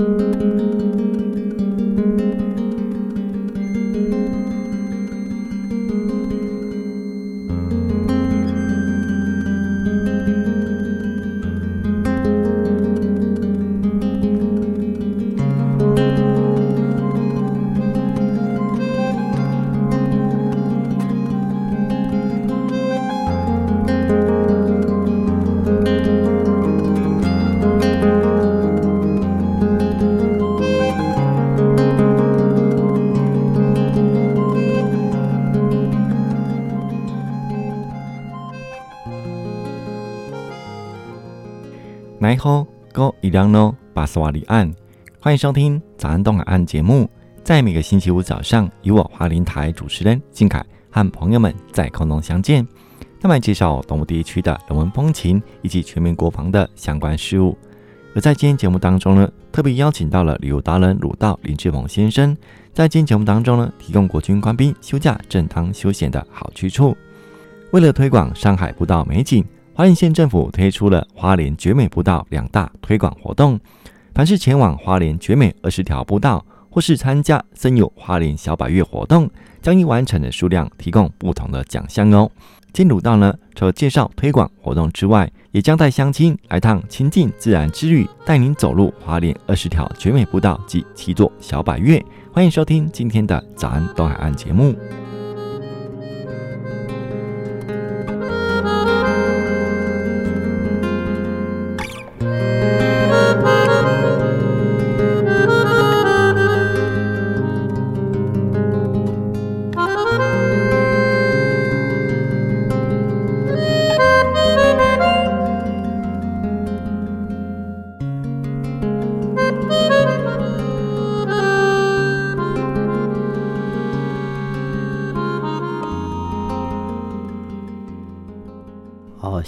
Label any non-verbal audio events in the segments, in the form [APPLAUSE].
来哥伊良诺巴斯瓦里岸，欢迎收听早安东海岸节目。在每个星期五早上，与我花莲台主持人靖凯和朋友们在空中相见，那么介绍东部地区的人文风情以及全民国防的相关事务。而在今天节目当中呢，特别邀请到了旅游达人鲁道林志鹏先生，在今天节目当中呢，提供国军官兵休假正当休闲的好去处。为了推广上海步道美景。花莲县政府推出了花莲绝美步道两大推广活动，凡是前往花莲绝美二十条步道，或是参加森友花莲小百岳活动，将以完成的数量提供不同的奖项哦。今鲁道呢，除了介绍推广活动之外，也将带乡亲来趟亲近自然之旅，带您走入花莲二十条绝美步道及七座小百岳。欢迎收听今天的早安东海岸节目。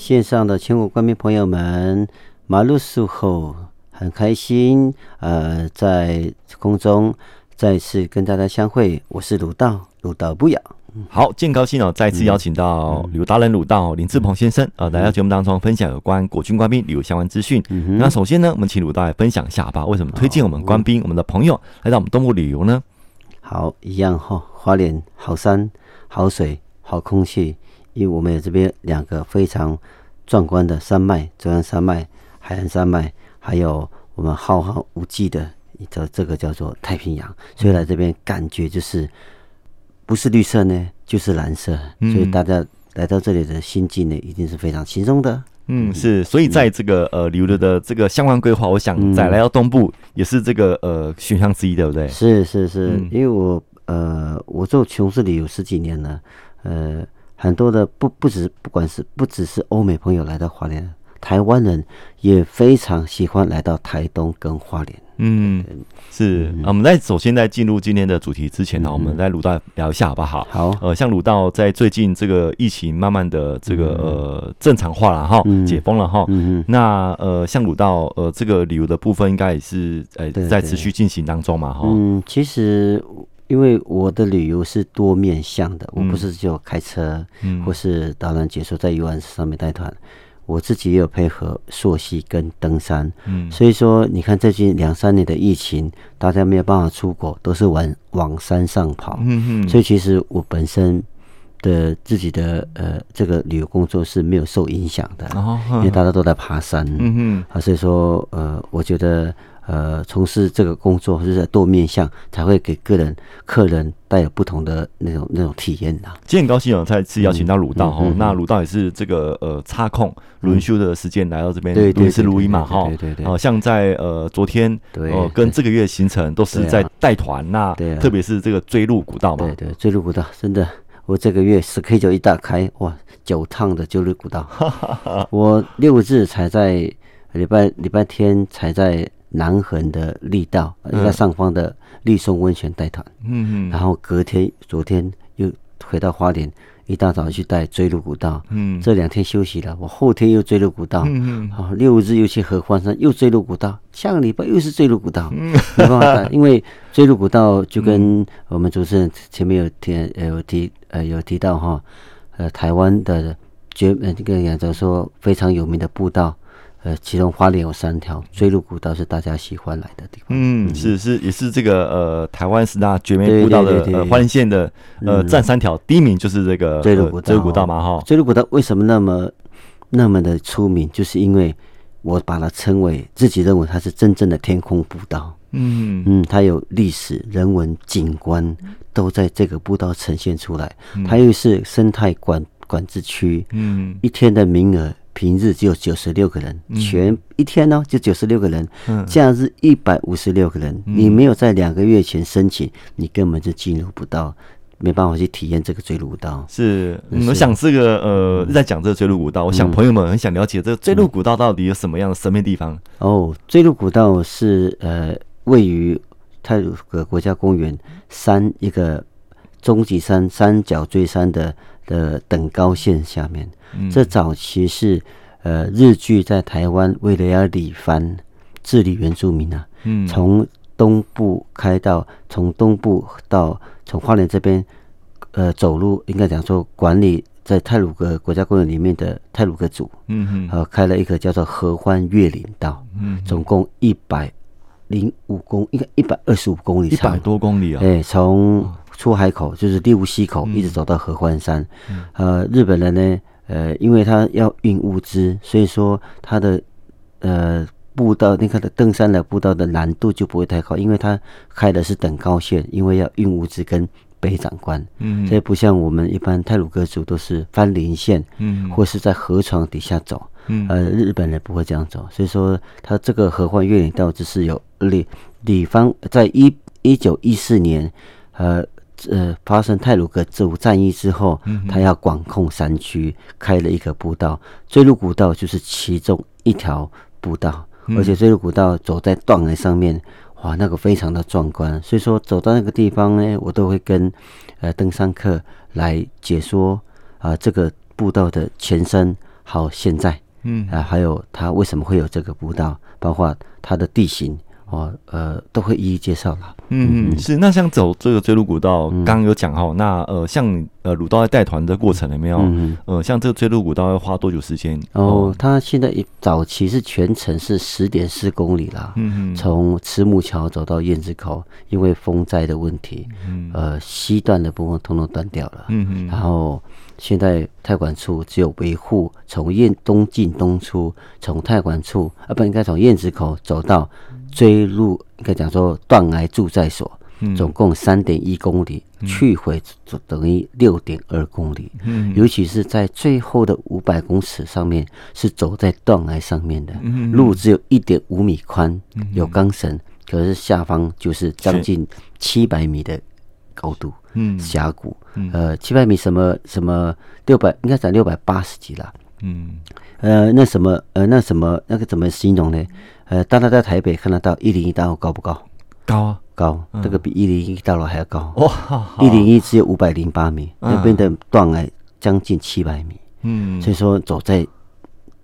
线上的全国官兵朋友们，马路术后很开心，呃，在空中再次跟大家相会。我是鲁道，鲁道不雅。好，真高兴哦，再次邀请到旅游达人鲁道林志鹏先生，呃，来到节目当中分享有关国军官兵旅游相关资讯。嗯、那首先呢，我们请鲁道来分享一下吧，为什么推荐我们官兵、我们的朋友来到我们东部旅游呢？好，一样哈，花莲好山、好水、好空气。因为我们有这边两个非常壮观的山脉，中央山脉、海岸山脉，还有我们浩瀚无际的一个这个叫做太平洋，所以来这边感觉就是不是绿色呢，就是蓝色，所以大家来到这里的心境呢，一定是非常轻松的。嗯，是，所以在这个呃旅游的这个相关规划，我想再来到东部也是这个呃选项之一，对不对？是是是，因为我呃我做从事旅游十几年了，呃。很多的不不止，不管是不只是欧美朋友来到花莲，台湾人也非常喜欢来到台东跟花莲。嗯，是。嗯、我们在首先在进入今天的主题之前呢，嗯、我们来鲁道聊一下好不好？好。呃，像鲁道在最近这个疫情慢慢的这个呃正常化了哈，嗯、解封了哈。那呃，像鲁道呃这个旅游的部分，应该也是呃在持续进行当中嘛哈。嗯，其实。因为我的旅游是多面向的，我不是就开车，或是导览解说在游览上面带团，我自己也有配合溯溪跟登山。所以说你看最近两三年的疫情，大家没有办法出国，都是往往山上跑。所以其实我本身的自己的呃这个旅游工作是没有受影响的，因为大家都在爬山。啊，所以说呃，我觉得。呃，从事这个工作是在多面向，才会给个人、客人带有不同的那种那种体验的。今天很高兴有，再次邀请到鲁道哈。那鲁道也是这个呃插控轮休的时间来到这边录一次录音嘛哈。对对对。哦，像在呃昨天，哦跟这个月行程都是在带团呐。对。特别是这个追路古道嘛。对对，追路古道真的，我这个月 schedule 一打开，哇，九趟的锥麓古道。[LAUGHS] 我六日才在礼拜礼拜天才在。南横的力道，在上方的立松温泉带团，嗯嗯，然后隔天昨天又回到花莲，一大早去带追鹿古道，嗯，这两天休息了，我后天又追鹿古道，嗯嗯，好，六日又去合欢山，又追鹿古道，下个礼拜又是追鹿古道，嗯，没办法带，[LAUGHS] 因为追鹿古道就跟我们主持人前面有提呃有提呃有提到哈，呃台湾的绝呃这个讲说非常有名的步道。呃，其中花莲有三条追鹿古道是大家喜欢来的地方。嗯，是是也是这个呃台湾十大绝美步道的呃花莲县的呃占三条，第一名就是这个追鹿古道，追鹿古道嘛哈。锥鹿古道为什么那么那么的出名？就是因为我把它称为自己认为它是真正的天空步道。嗯嗯，它有历史、人文、景观都在这个步道呈现出来。它又是生态管管制区，嗯，一天的名额。平日只有九十六个人，全一天呢、哦、就九十六个人，假日一百五十六个人。你没有在两个月前申请，你根本就进入不到，没办法去体验这个追鹿古道。是，我想这个呃，在讲这个追鹿古道，我想朋友们很想了解这个追鹿古道到底有什么样的神秘地方。哦，追鹿古道是呃位于泰鲁格国家公园山一个终极山三角锥山的的等高线下面。这早期是呃日据在台湾为了要理番治理原住民啊，嗯，从东部开到从东部到从花莲这边呃走路应该讲说管理在泰鲁格国家公园里面的泰鲁格组，嗯嗯，呃开了一个叫做合欢越岭道，嗯，总共一百零五公应该一百二十五公里长，一百多公里啊，哎，从出海口就是立雾溪口一直走到合欢山，嗯，呃日本人呢。呃，因为他要运物资，所以说他的呃步道，你看的登山的步道的难度就不会太高，因为他开的是等高线，因为要运物资跟北长官，嗯，所以不像我们一般泰鲁阁族都是翻林线，嗯，或是在河床底下走，嗯，呃，日本人不会这样走，所以说他这个合欢越岭道只是有里里方，在一一九一四年，呃。呃，发生泰鲁阁族战役之后，他要管控山区，开了一个步道，追鹿古道就是其中一条步道，而且追鹿古道走在断崖上面，哇，那个非常的壮观。所以说走到那个地方呢，我都会跟呃登山客来解说啊、呃，这个步道的前身好现在，嗯啊，还有它为什么会有这个步道，包括它的地形。哦，呃，都会一一介绍了。嗯嗯，是。那像走这个追鹿古道，刚刚有讲哈，那呃，像呃鲁道在带团的过程有没有？嗯呃，像这个追鹿古道要花多久时间？哦，他现在早期是全程是十点四公里啦。嗯嗯。从慈母桥走到燕子口，因为风灾的问题，嗯，呃，西段的部分通通断掉了。嗯嗯。然后现在太管处只有维护，从燕东进东出，从太管处啊，不应该从燕子口走到。锥麓应该讲说断崖住在所，总共三点一公里，嗯、去回等于六点二公里。嗯，尤其是在最后的五百公尺上面，是走在断崖上面的，嗯、路只有一点五米宽，有钢绳，可是下方就是将近七百米的高度，嗯，峡谷，呃，七百米什么什么六百，应该讲六百八十几了，嗯，呃，那什么，呃，那什么，那个怎么形容呢？呃，当他在台北看得到一零一大楼高不高？高啊，高，这个比一零一大楼还要高。哇，[LAUGHS] 一零一只有五百零八米，那边的断崖将近七百米。嗯，所以说走在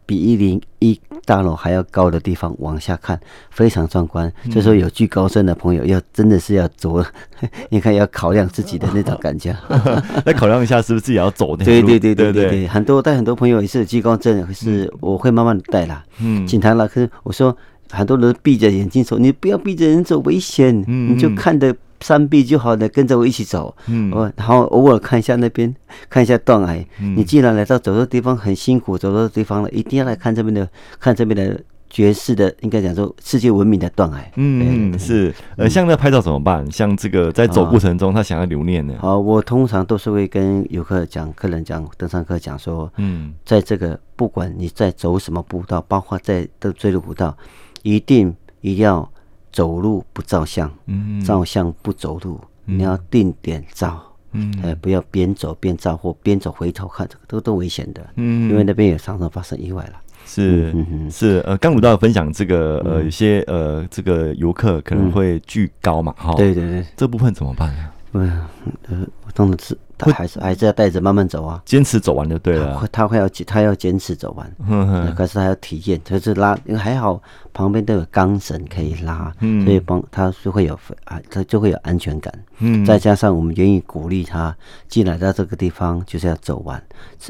比一零一大楼还要高的地方往下看，非常壮观。所以说有惧高症的朋友要真的是要走，[LAUGHS] 你看要考量自己的那种感觉，[LAUGHS] 来考量一下是不是自己要走的。对对对对对对，很多带很多朋友也是有惧高症，可是我会慢慢带啦。嗯，请他了，可是我说。很多人闭着眼睛走，你不要闭着眼睛走，危险。嗯，你就看着山壁就好了，跟着我一起走。嗯，我然后偶尔看一下那边，看一下断崖。嗯，你既然来到走的地方很辛苦，走的地方了，一定要来看这边的，看这边的绝世的，应该讲说世界闻名的断崖。嗯，是。呃，像那拍照怎么办？像这个在走过程中，他想要留念呢？好，我通常都是会跟游客讲、客人讲、登山客讲说，嗯，在这个不管你在走什么步道，包括在的追路古道。一定一定要走路不照相，嗯，照相不走路，嗯、你要定点照，嗯，呃，不要边走边照或边走回头看，这个都都危险的，嗯，因为那边也常常发生意外了。是，是，呃，刚鲁道分享这个，呃，有些呃，这个游客可能会巨高嘛，哈、嗯，对对对，这部分怎么办呢？嗯，呃，我当然是他还是还是要带着慢慢走啊，坚持走完就对了。他会要他要坚持走完，嗯，可是他要体验，就是拉，因为还好旁边都有钢绳可以拉，嗯，所以帮他就会有啊，他就会有安全感，嗯，再加上我们愿意鼓励他进来到这个地方就是要走完，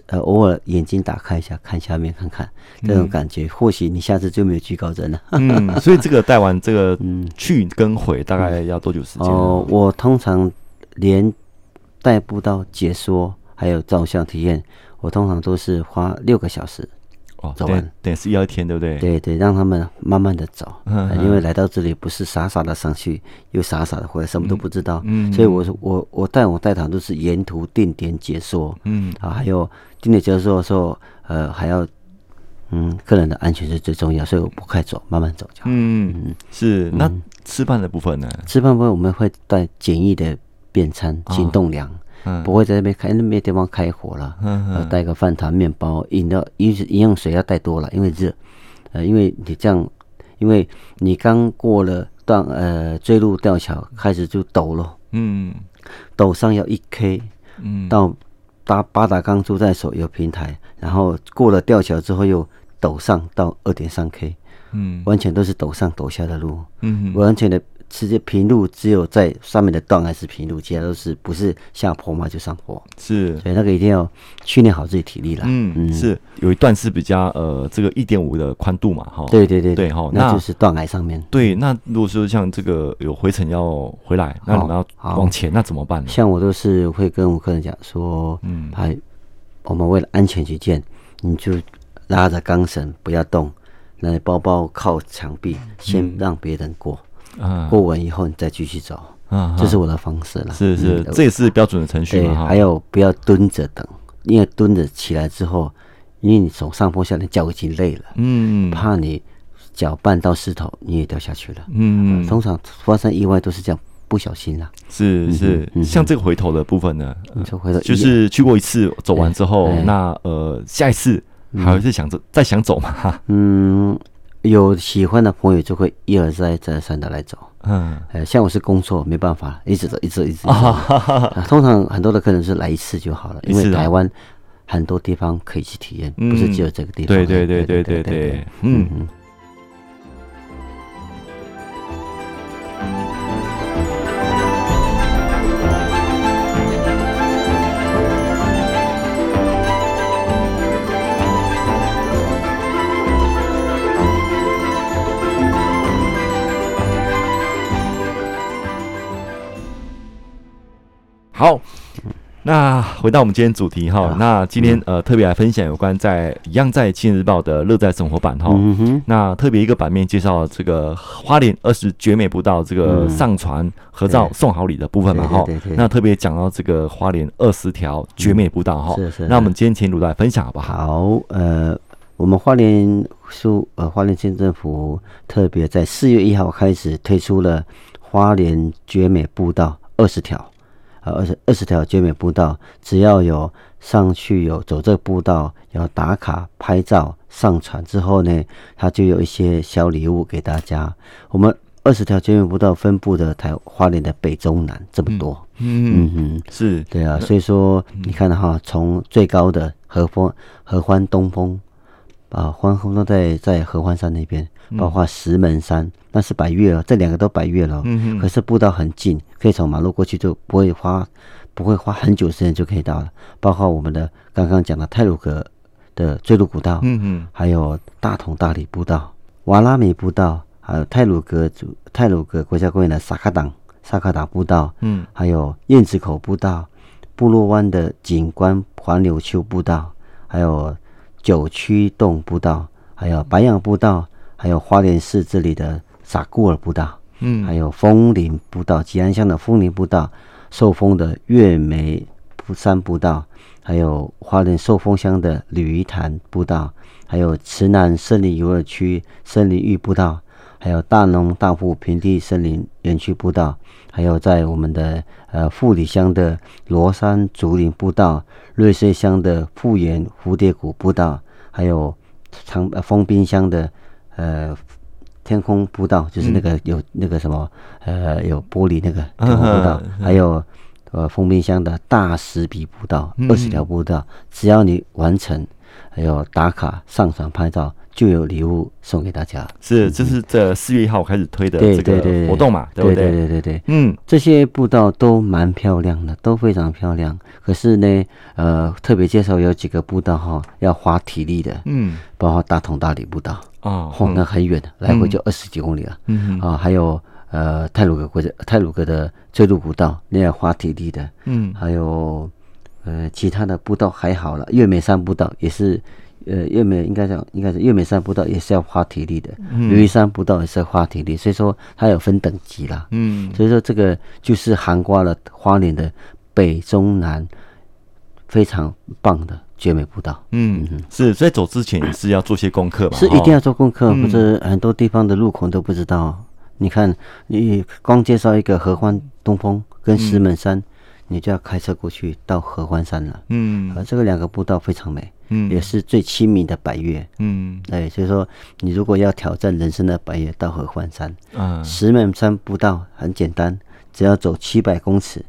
呃，偶尔眼睛打开一下，看下面看看这种感觉，或许你下次就没有惧高症了。嗯，所以这个带完这个 [LAUGHS] 嗯去跟回大概要多久时间？哦，我通常连。带步到解说还有照相体验，我通常都是花六个小时哦，走完，对，是要一天，对不对？对对，让他们慢慢的走，[LAUGHS] 嗯嗯、因为来到这里不是傻傻的上去，又傻傻的回来，什么都不知道，嗯，嗯所以我说我我带我带团都是沿途定点解说，嗯啊，还有定点解说的时候，呃，还要嗯，个人的安全是最重要，所以我不快走，慢慢走就好。嗯嗯，是。那吃饭的部分呢？吃饭部分我们会带简易的。便餐行动粮，哦、不会在那边开那边地方开火了。嗯带个饭团、面包、饮料，饮饮用水要带多了，因为热。呃，因为你这样，因为你刚过了断呃坠入吊桥，开始就抖了。嗯，抖上要一 K。嗯，到八八达冈住在所有平台，然后过了吊桥之后又抖上到二点三 K。嗯，完全都是抖上抖下的路。嗯，完全的。直接平路，只有在上面的段还是平路，其他都是不是下坡嘛就上坡。是，所以那个一定要训练好自己体力了。嗯嗯，是有一段是比较呃这个一点五的宽度嘛，哈。对对对对哈，那就是断崖上面。对，那如果说像这个有回程要回来，那你们要往前，那怎么办呢？像我都是会跟我客人讲说，嗯，还我们为了安全起见，你就拉着钢绳不要动，那包包靠墙壁，先让别人过。啊，过完以后你再继续走，啊，这是我的方式了。是是，这也是标准的程序。对，还有不要蹲着等，因为蹲着起来之后，因为你从上坡下来，脚已经累了，嗯，怕你脚绊到石头，你也掉下去了。嗯，通常发生意外都是这样，不小心啦。是是，像这个回头的部分呢，回头就是去过一次，走完之后，那呃，下一次还是想着再想走嘛？嗯。有喜欢的朋友就会一而再再而三的来走，嗯，呃，像我是工作没办法，一直走，[LAUGHS] 一直一直。通常很多的客人是来一次就好了，[LAUGHS] 因为台湾很多地方可以去体验，不是只有这个地方。对对对对对对，嗯好，那回到我们今天主题哈，那今天呃特别来分享有关在一样在《青年日报》的乐在生活版哈，那特别一个版面介绍这个花莲二十绝美步道这个上传合照送好礼的部分嘛哈，那特别讲到这个花莲二十条绝美步道哈，是是，那我们今天请鲁来分享好不好？好，呃，我们花莲苏呃花莲县政府特别在四月一号开始推出了花莲绝美步道二十条。二十二十条绝美步道，只要有上去有走这个步道，要打卡拍照上传之后呢，它就有一些小礼物给大家。我们二十条绝美步道分布的台花莲的北中南这么多，嗯嗯嗯，是对啊，所以说你看哈，从最高的合欢合欢东峰。啊，欢欢都在在合欢山那边，包括石门山，那是百越了，这两个都百越了。嗯哼。可是步道很近，可以从马路过去，就不会花不会花很久时间就可以到了。包括我们的刚刚讲的泰鲁格的锥麓古道，嗯嗯，还有大同大理步道、瓦拉米步道，还有泰鲁格主太鲁格国家公园的萨卡党萨卡达步道，嗯，还有燕子口步道、部落湾的景观黄柳丘步道，还有。九曲洞步道，还有白杨步道，还有花莲市这里的撒固尔步道，嗯，还有枫林步道，吉安乡的枫林步道，寿丰的月眉山步道，还有花莲寿丰乡的鲤鱼潭步道，还有池南森林游乐区森林浴步道，还有大农大富平地森林园区步道，还有在我们的呃富里乡的罗山竹林步道。瑞穗乡的富源蝴蝶谷步道，还有长呃丰滨乡的呃天空步道，就是那个有那个什么呃有玻璃那个天空步道，还有呃封冰箱的大石笔步道，二十条步道，只要你完成，还有打卡上传拍照。就有礼物送给大家，是，这是这四月一号开始推的这个活动嘛，对不对？对对对对，嗯，这些步道都蛮漂亮的，都非常漂亮。可是呢，呃，特别介绍有几个步道哈，要花体力的，嗯，包括大同大理步道啊，哦，那很远的，来回就二十几公里了，嗯啊，还有呃泰鲁格国家泰鲁格的最路古道，那要花体力的，嗯，还有呃其他的步道还好了，月美山步道也是。呃，月美应该讲，应该是月美山步道也是要花体力的，嗯，驴山步道也是要花体力，所以说它有分等级啦，嗯，所以说这个就是涵盖了花莲的北中南非常棒的绝美步道，嗯，是在走之前也是要做些功课吧？是一定要做功课，不是很多地方的路口都不知道。嗯，你看，你光介绍一个合欢东峰跟石门山，嗯，你就要开车过去到合欢山了，嗯，而这个两个步道非常美。嗯，也是最亲密的百岳。嗯，哎，所以说你如果要挑战人生的百岳，到合欢山。嗯，石门山步道很简单，只要走七百公尺，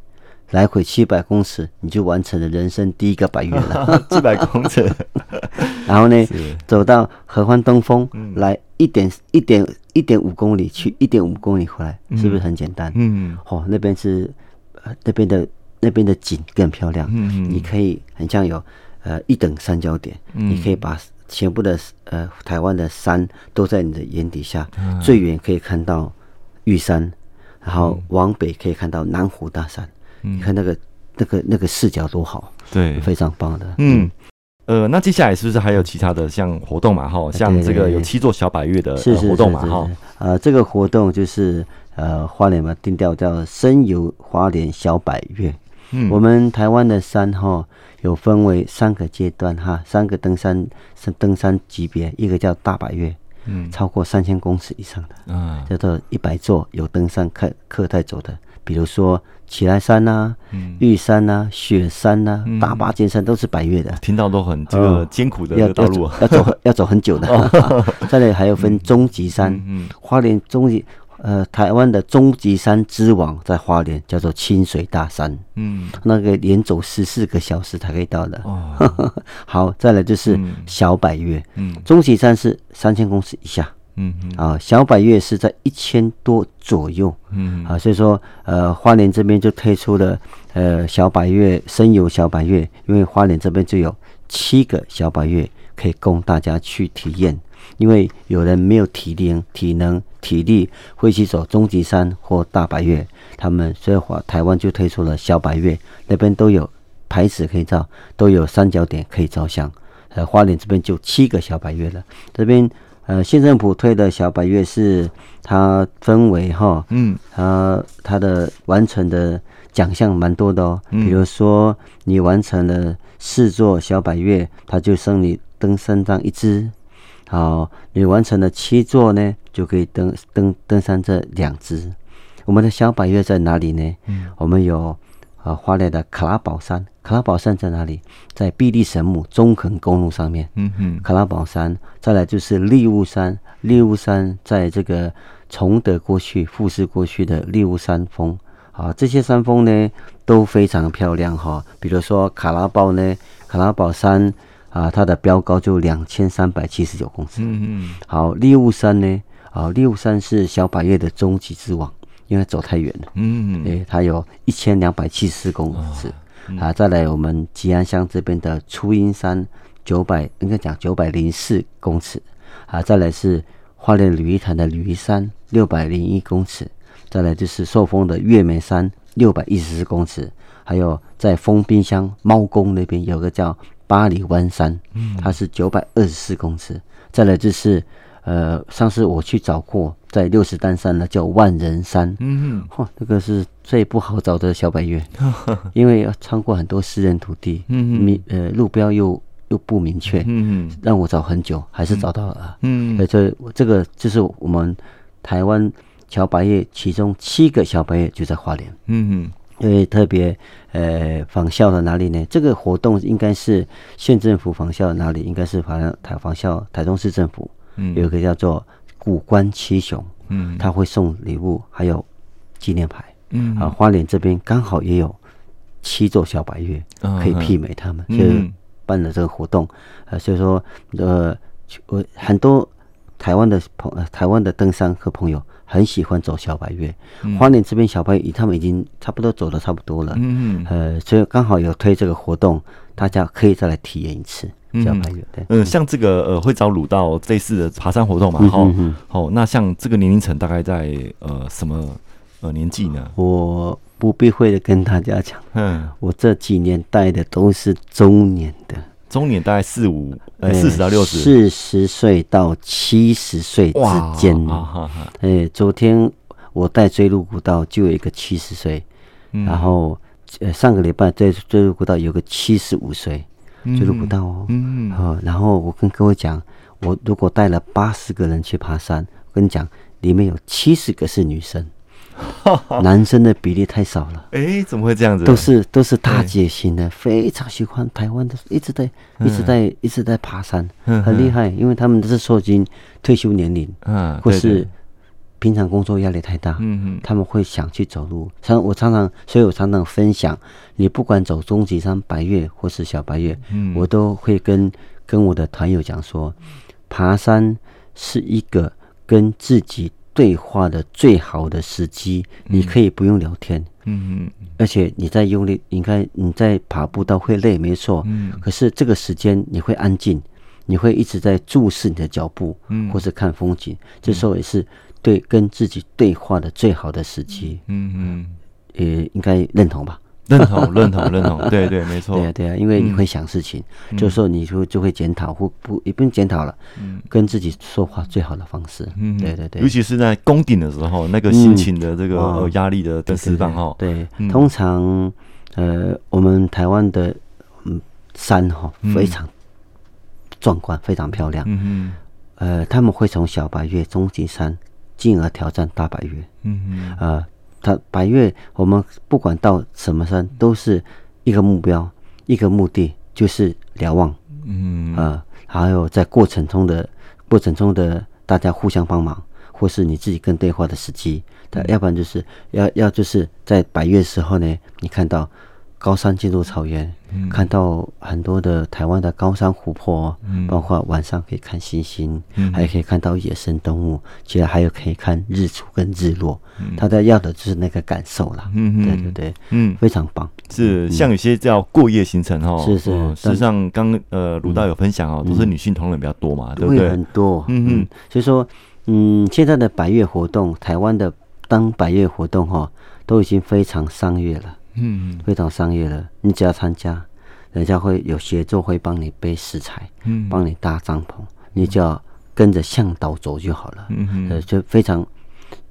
来回七百公尺，你就完成了人生第一个百元了。[LAUGHS] 七百公尺，[LAUGHS] 然后呢，走到合欢东峰，来一点一点一点五公里去，一点五公里回来，是不是很简单？嗯，哦，那边是那边的那边的景更漂亮。嗯，你可以很像有。呃，一等三焦点，嗯，你可以把全部的呃台湾的山都在你的眼底下，嗯，最远可以看到玉山，然后往北可以看到南湖大山，嗯，你看那个那个那个视角多好，对，非常棒的。嗯，呃，那接下来是不是还有其他的像活动嘛？哈，像这个有七座小百岳的活动嘛？哈，呃，这个活动就是呃花莲嘛定调叫“深游花莲小百岳”。嗯，我们台湾的山哈。有分为三个阶段哈，三个登山是登山级别，一个叫大百岳，嗯，超过三千公尺以上的，嗯，叫做一百座有登山客客带走的，比如说奇莱山呐、啊，嗯，玉山呐、啊，雪山呐、啊，嗯、大霸尖山都是百岳的，听到都很这个艰苦的这个道路，要走 [LAUGHS] 要走很久的。[LAUGHS] 再来还有分终极山，花莲终极。呃，台湾的终极山之王在花莲，叫做清水大山。嗯，那个连走十四个小时才可以到的。哦，[LAUGHS] 好，再来就是小百岳。嗯，终极山是三千公尺以下。嗯啊，小百月是在一千多左右。嗯啊，所以说呃，花莲这边就推出了呃小百月深游小百月，因为花莲这边就有七个小百月可以供大家去体验。因为有人没有体力、体能、体力会去走终极山或大百月，他们所以话台湾就推出了小百月，那边都有牌子可以照，都有三角点可以照相。呃，花莲这边就七个小百月了。这边呃，县政府推的小百岳是它分为哈，嗯，它它的完成的奖项蛮多的哦。比如说你完成了四座小百岳，它就送你登山杖一支。好，你完成了七座呢，就可以登登登山这两支。我们的小百岳在哪里呢？嗯，我们有啊，花莲的卡拉宝山。卡拉宝山在哪里？在碧利神木中横公路上面。嗯嗯，卡拉宝山，再来就是立雾山。立雾山在这个崇德过去、富士过去的立雾山峰。啊，这些山峰呢都非常漂亮哈。比如说卡拉宝呢，卡拉宝山。啊，它的标高就两千三百七十九公尺。嗯嗯。好，立雾山呢？啊，立雾山是小百叶的终极之王，因为走太远了。嗯嗯。诶，它有一千两百七十四公尺。哦嗯、啊，再来我们吉安乡这边的初音山，九百应该讲九百零四公尺。啊，再来是花莲鲤鱼潭的鲤鱼山，六百零一公尺。再来就是寿丰的月眉山，六百一十四公尺。还有在丰滨乡猫公那边有个叫。八里湾山，它是九百二十四公尺。嗯、再来就是，呃，上次我去找过，在六十担山呢叫万人山，嗯哼，嚯，那个是最不好找的小百岳，[LAUGHS] 因为要穿过很多私人土地，嗯明呃路标又又不明确，嗯让我找很久，还是找到了，嗯，所以这这个就是我们台湾小百岳其中七个小百岳就在花莲，嗯哼。因为特别呃仿效了哪里呢？这个活动应该是县政府仿效的哪里？应该是好像台仿效台中市政府，嗯，有一个叫做古关七雄，嗯，他会送礼物，还有纪念牌，嗯，啊，花莲这边刚好也有七座小白岳可以媲美他们，嗯、所以办了这个活动。呃，所以说，呃，我很多台湾的朋，台湾的登山客朋友很喜欢走小白岳。嗯、花莲这边小白岳，他们已经差不多走的差不多了。嗯嗯。呃，所以刚好有推这个活动，大家可以再来体验一次小百岳。对，嗯，像这个呃，会找鲁道类似的爬山活动嘛？好、嗯，好、哦，那像这个年龄层大概在呃什么呃年纪呢？我。不避讳的跟大家讲，嗯，我这几年带的都是中年的，中年大概四五呃四十到六十，四十岁到七十岁之间。哎，昨天我带追鹿古道就有一个七十岁，然后呃上个礼拜在追鹿古道有个七十五岁，追鹿古道哦，嗯，好，然后我跟各位讲，我如果带了八十个人去爬山，我跟你讲，里面有七十个是女生。[LAUGHS] 男生的比例太少了，哎、欸，怎么会这样子？都是都是大姐型的，非常喜欢台湾的，一直在一直在一直在爬山，很厉害。因为他们都是说已经退休年龄，嗯，或是平常工作压力太大，嗯，他们会想去走路。常我常常，所以我常常分享，你不管走中级山、白月或是小白月，嗯，我都会跟跟我的团友讲说，爬山是一个跟自己。对话的最好的时机，你可以不用聊天，嗯嗯，而且你在用力，应该你在爬步道会累，没错，嗯，可是这个时间你会安静，你会一直在注视你的脚步，嗯，或是看风景，这时候也是对跟自己对话的最好的时机，嗯嗯，也应该认同吧。认同，认同，认同，对对，没错，对啊，对啊，因为你会想事情，就是说你就就会检讨，或不也不用检讨了，跟自己说话最好的方式，嗯，对对对，尤其是在攻顶的时候，那个心情的这个压力的的释放哈，对，通常呃，我们台湾的嗯山哈非常壮观，非常漂亮，嗯嗯，呃，他们会从小白岳、中级山，进而挑战大白岳，嗯嗯，呃。他百岳，我们不管到什么山，都是一个目标，一个目的，就是瞭望。嗯啊、呃，还有在过程中的过程中的大家互相帮忙，或是你自己跟对话的时机。他要不然就是要要就是在白岳时候呢，你看到。高山进入草原，嗯、看到很多的台湾的高山湖泊，嗯、包括晚上可以看星星，嗯、还可以看到野生动物，其实还有可以看日出跟日落。嗯、他在要的就是那个感受啦，嗯、对对对，嗯，非常棒。是像有些叫过夜行程哦，是是。实际上刚呃鲁道有分享哦，嗯、都是女性同仁比较多嘛，嗯、对不对？很多，嗯嗯。所以说，嗯，现在的百岳活动，台湾的当百岳活动哈，都已经非常商业了。嗯，非常商业的。你只要参加，人家会有协作，会帮你背食材，嗯，帮你搭帐篷，你只要跟着向导走就好了。嗯嗯，呃，就非常，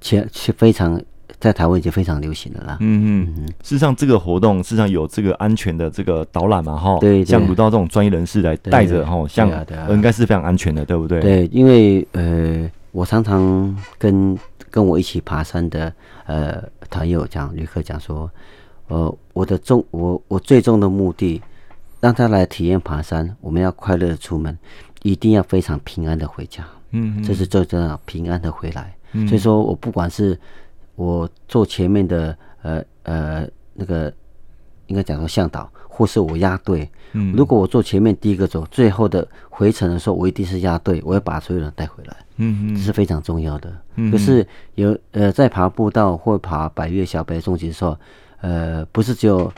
且且非常在台湾已经非常流行的了啦。嗯嗯，事实上，这个活动事实上有这个安全的这个导览嘛，哈，对，像鲁道这种专业人士来带着，哈，像应该是非常安全的，对不对？对，因为呃，我常常跟跟我一起爬山的呃团友讲，旅客讲说。呃，我的终我我最终的目的，让他来体验爬山。我们要快乐的出门，一定要非常平安的回家。嗯，这是最重要，平安的回来。嗯、所以说我不管是我坐前面的呃呃那个，应该讲说向导，或是我压队。嗯，如果我坐前面第一个走，最后的回程的时候，我一定是压队，我要把所有人带回来。嗯嗯，这是非常重要的。嗯，可是有呃在爬步道或爬百越小白中级的时候。呃，不是只有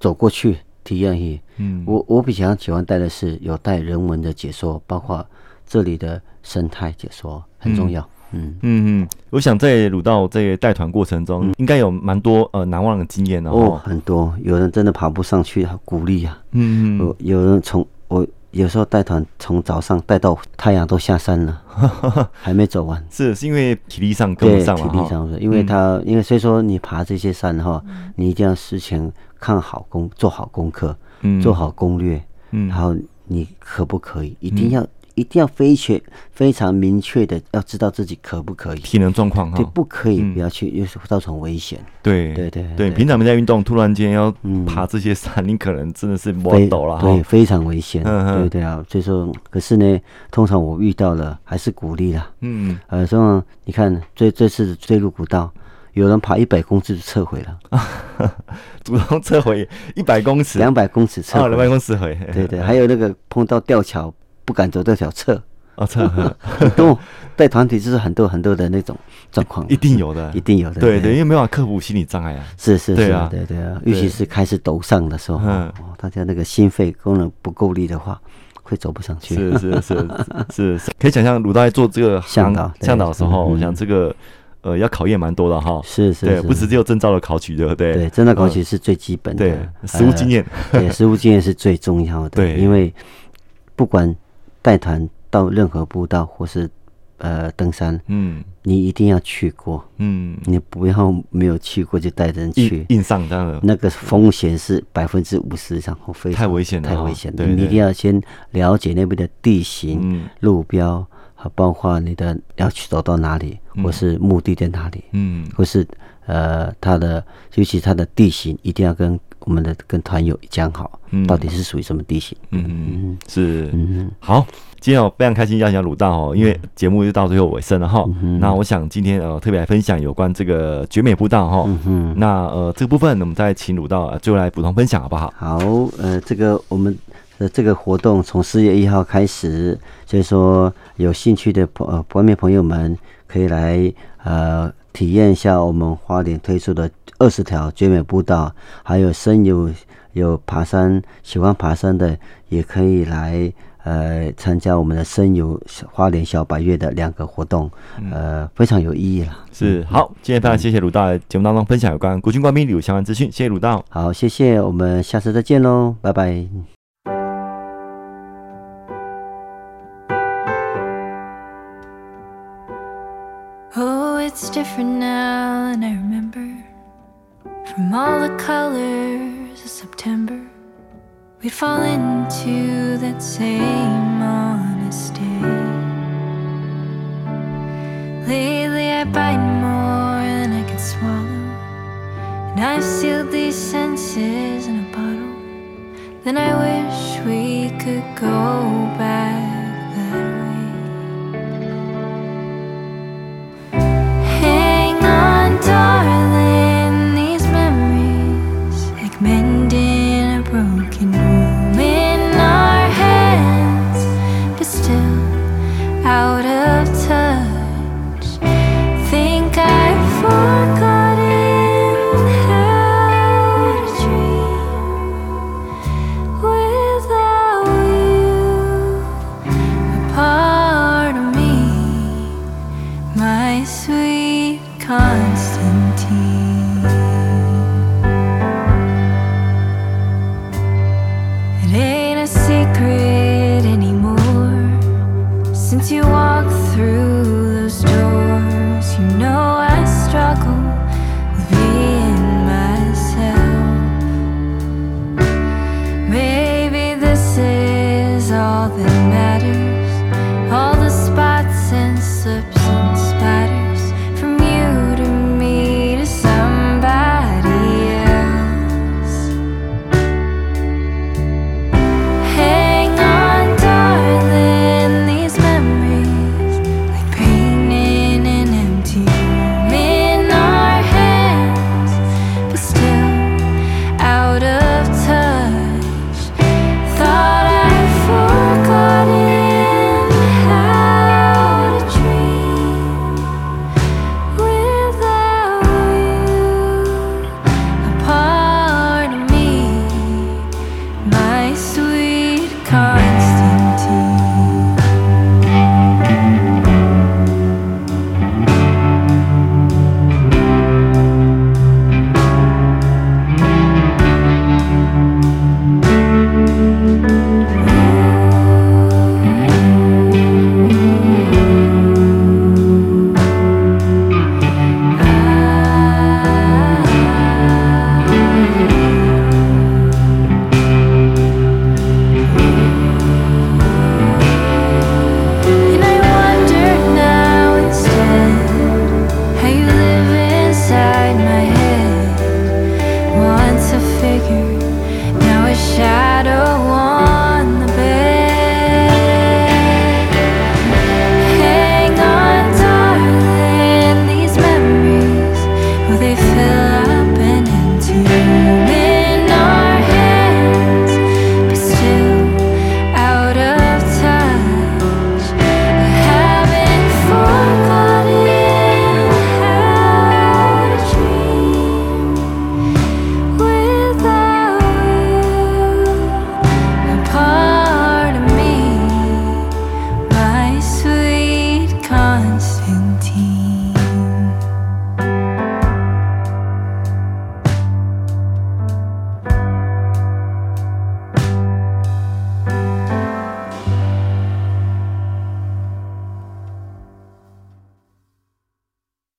走过去体验而已。嗯，我我比较喜欢带的是有带人文的解说，包括这里的生态解说很重要。嗯嗯嗯，我想在鲁道这个带团过程中，嗯、应该有蛮多呃难忘的经验哦。哦，很多，有人真的爬不上去，鼓励啊。嗯嗯，有人从我。有时候带团从早上带到太阳都下山了，[LAUGHS] 还没走完。是是因为体力上跟不上了？体力上，因为他、嗯、因为所以说你爬这些山哈，你一定要事前看好功，做好功课，嗯、做好攻略，嗯、然后你可不可以，一定要。一定要非确非常明确的要知道自己可不可以，体能状况哈，对，不可以不要去，又是造成危险。对对对对，平常没在运动，突然间要爬这些山，你可能真的是摸抖了，对，非常危险。对对啊，所以说，可是呢，通常我遇到了还是鼓励了。嗯呃，像你看，这这次坠入古道有人爬一百公尺就撤回了，[LAUGHS] 主动撤回一百公尺，两百公尺撤，两百公尺回，对对，还有那个碰到吊桥不敢走这条撤，哦撤，[LAUGHS] 很多带团体就是很多很多的那种状况，一定有的，一定有的，对对，因为没办法克服心理障碍啊，是是是，对啊。对对啊，尤其是开始陡上的时候，哦，大家那个心肺功能不够力的话。会走不上去，是是是是是，[LAUGHS] 可以想象鲁大爷做这个向导向导的时候，我想这个呃要考验蛮多的哈。是是，对，不是只有证照的考取，对不对？对，证照考取是最基本的，对，实务经验，对，实务经验是最重要的。[LAUGHS] 对，因为不管带团到任何步道或是。呃，登山，嗯，你一定要去过，嗯，你不要没有去过就带人去。硬上这样的，那个风险是百分之五十以上，非常太危险了，太危险了。你一定要先了解那边的地形、路标，和包括你的要去走到哪里，或是目的在哪里，嗯，或是呃，它的尤其它的地形一定要跟我们的跟团友讲好，到底是属于什么地形，嗯嗯，是，嗯好。今天我非常开心邀请鲁道哦，因为节目就到最后尾声了哈。嗯、那我想今天呃特别来分享有关这个绝美步道哈。嗯哼。那呃这个部分我们再请鲁道最后来补充分享好不好？好，呃这个我们的这个活动从四月一号开始，所以说有兴趣的朋呃观众朋友们可以来呃体验一下我们花莲推出的二十条绝美步道，还有深有有爬山喜欢爬山的也可以来。呃，参加我们的深游花莲小白月的两个活动，呃，非常有意义了。是，好，今天非常谢谢鲁大在节目当中分享有关国军官兵旅游相关资讯，谢谢鲁大。好，谢谢，我们下次再见喽，拜拜。Oh, it's different now than I remember from all the colors of September. We'd fall into that same honest day. Lately, I bite more than I can swallow. And I've sealed these senses in a bottle. Then I wish